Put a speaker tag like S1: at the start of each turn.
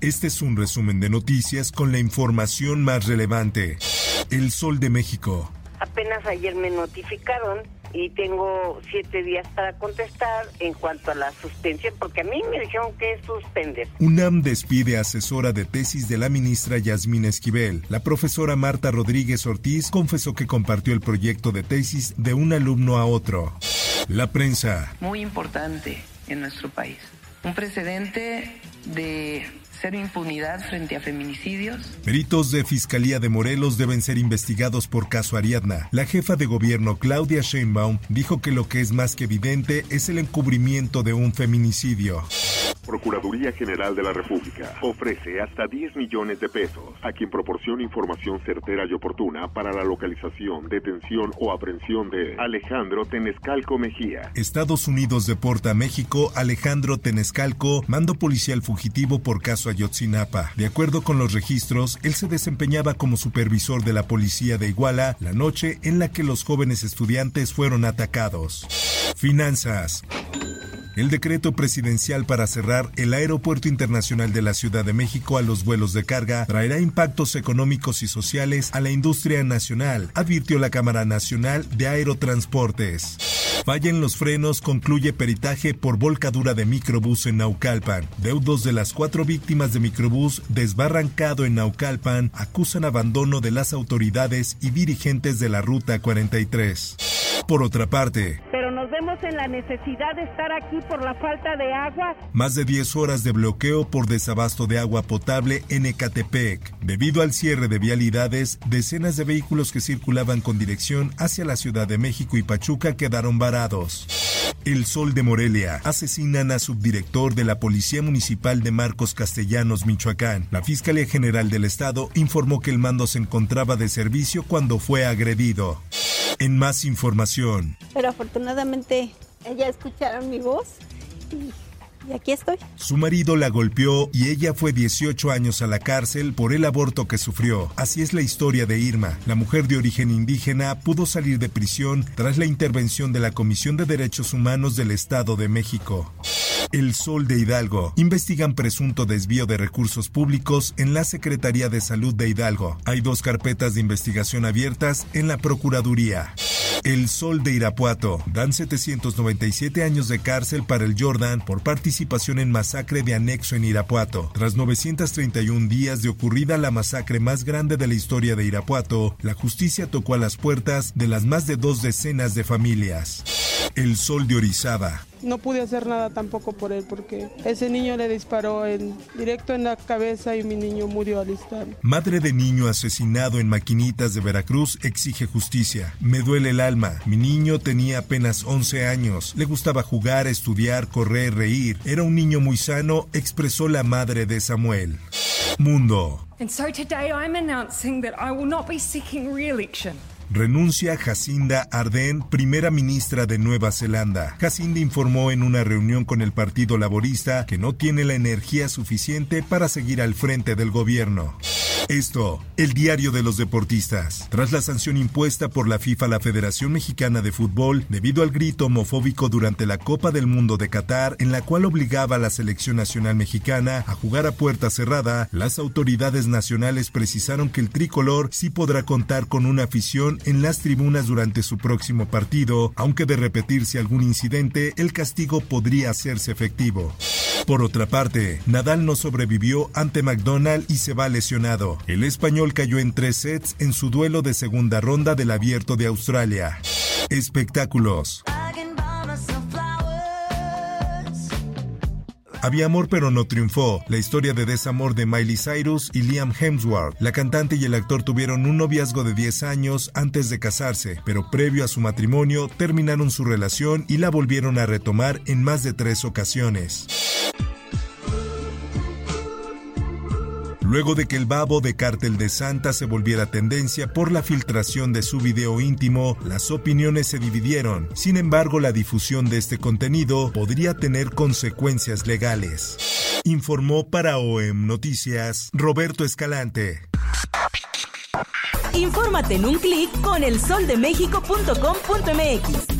S1: Este es un resumen de noticias con la información más relevante. El Sol de México.
S2: Apenas ayer me notificaron y tengo siete días para contestar en cuanto a la suspensión, porque a mí me dijeron que suspender.
S1: UNAM despide asesora de tesis de la ministra Yasmín Esquivel. La profesora Marta Rodríguez Ortiz confesó que compartió el proyecto de tesis de un alumno a otro. La prensa.
S3: Muy importante en nuestro país. Un precedente de cero impunidad frente a feminicidios.
S1: Peritos de Fiscalía de Morelos deben ser investigados por caso Ariadna. La jefa de gobierno Claudia Sheinbaum dijo que lo que es más que evidente es el encubrimiento de un feminicidio.
S4: Procuraduría General de la República ofrece hasta 10 millones de pesos a quien proporcione información certera y oportuna para la localización, detención o aprehensión de Alejandro Tenescalco Mejía.
S1: Estados Unidos deporta a México Alejandro Tenescalco, mando policial fugitivo por caso Ayotzinapa. De acuerdo con los registros, él se desempeñaba como supervisor de la policía de Iguala la noche en la que los jóvenes estudiantes fueron atacados. Finanzas. El decreto presidencial para cerrar el Aeropuerto Internacional de la Ciudad de México a los vuelos de carga traerá impactos económicos y sociales a la industria nacional, advirtió la Cámara Nacional de Aerotransportes. Falla en los frenos, concluye peritaje por volcadura de microbús en Naucalpan. Deudos de las cuatro víctimas de microbús desbarrancado en Naucalpan acusan abandono de las autoridades y dirigentes de la Ruta 43. Por otra parte,
S5: nos vemos en la necesidad de estar aquí por la falta de agua.
S1: Más de 10 horas de bloqueo por desabasto de agua potable en Ecatepec. Debido al cierre de vialidades, decenas de vehículos que circulaban con dirección hacia la Ciudad de México y Pachuca quedaron varados. El Sol de Morelia. Asesinan a subdirector de la Policía Municipal de Marcos Castellanos, Michoacán. La Fiscalía General del Estado informó que el mando se encontraba de servicio cuando fue agredido. En más información.
S6: Pero afortunadamente ella escucharon mi voz y,
S1: Su marido la golpeó y ella fue 18 años a la cárcel por el aborto que sufrió. Así es la historia de Irma. La mujer de origen indígena pudo salir de prisión tras la intervención de la Comisión de Derechos Humanos del Estado de México. El Sol de Hidalgo. Investigan presunto desvío de recursos públicos en la Secretaría de Salud de Hidalgo. Hay dos carpetas de investigación abiertas en la Procuraduría. El Sol de Irapuato. Dan 797 años de cárcel para el Jordan por participación en masacre de anexo en Irapuato. Tras 931 días de ocurrida la masacre más grande de la historia de Irapuato, la justicia tocó a las puertas de las más de dos decenas de familias. El Sol de Orizaba.
S7: No pude hacer nada tampoco por él porque ese niño le disparó en, directo en la cabeza y mi niño murió al instante.
S1: Madre de niño asesinado en Maquinitas de Veracruz exige justicia. Me duele el alma. Mi niño tenía apenas 11 años. Le gustaba jugar, estudiar, correr, reír. Era un niño muy sano, expresó la madre de Samuel. Mundo.
S8: And so today I'm announcing that I will not be seeking re-election.
S1: Renuncia Jacinda Ardern, primera ministra de Nueva Zelanda. Jacinda informó en una reunión con el Partido Laborista que no tiene la energía suficiente para seguir al frente del gobierno. Esto, el diario de los deportistas. Tras la sanción impuesta por la FIFA a la Federación Mexicana de Fútbol debido al grito homofóbico durante la Copa del Mundo de Qatar, en la cual obligaba a la selección nacional mexicana a jugar a puerta cerrada, las autoridades nacionales precisaron que el tricolor sí podrá contar con una afición en las tribunas durante su próximo partido, aunque de repetirse algún incidente, el castigo podría hacerse efectivo. Por otra parte, Nadal no sobrevivió ante McDonald y se va lesionado. El español cayó en tres sets en su duelo de segunda ronda del Abierto de Australia. Espectáculos. Había amor pero no triunfó. La historia de desamor de Miley Cyrus y Liam Hemsworth. La cantante y el actor tuvieron un noviazgo de 10 años antes de casarse, pero previo a su matrimonio terminaron su relación y la volvieron a retomar en más de tres ocasiones. Luego de que el babo de Cártel de Santa se volviera tendencia por la filtración de su video íntimo, las opiniones se dividieron. Sin embargo, la difusión de este contenido podría tener consecuencias legales. Informó para OEM Noticias Roberto Escalante.
S9: Infórmate en un clic con elsoldemexico.com.mx.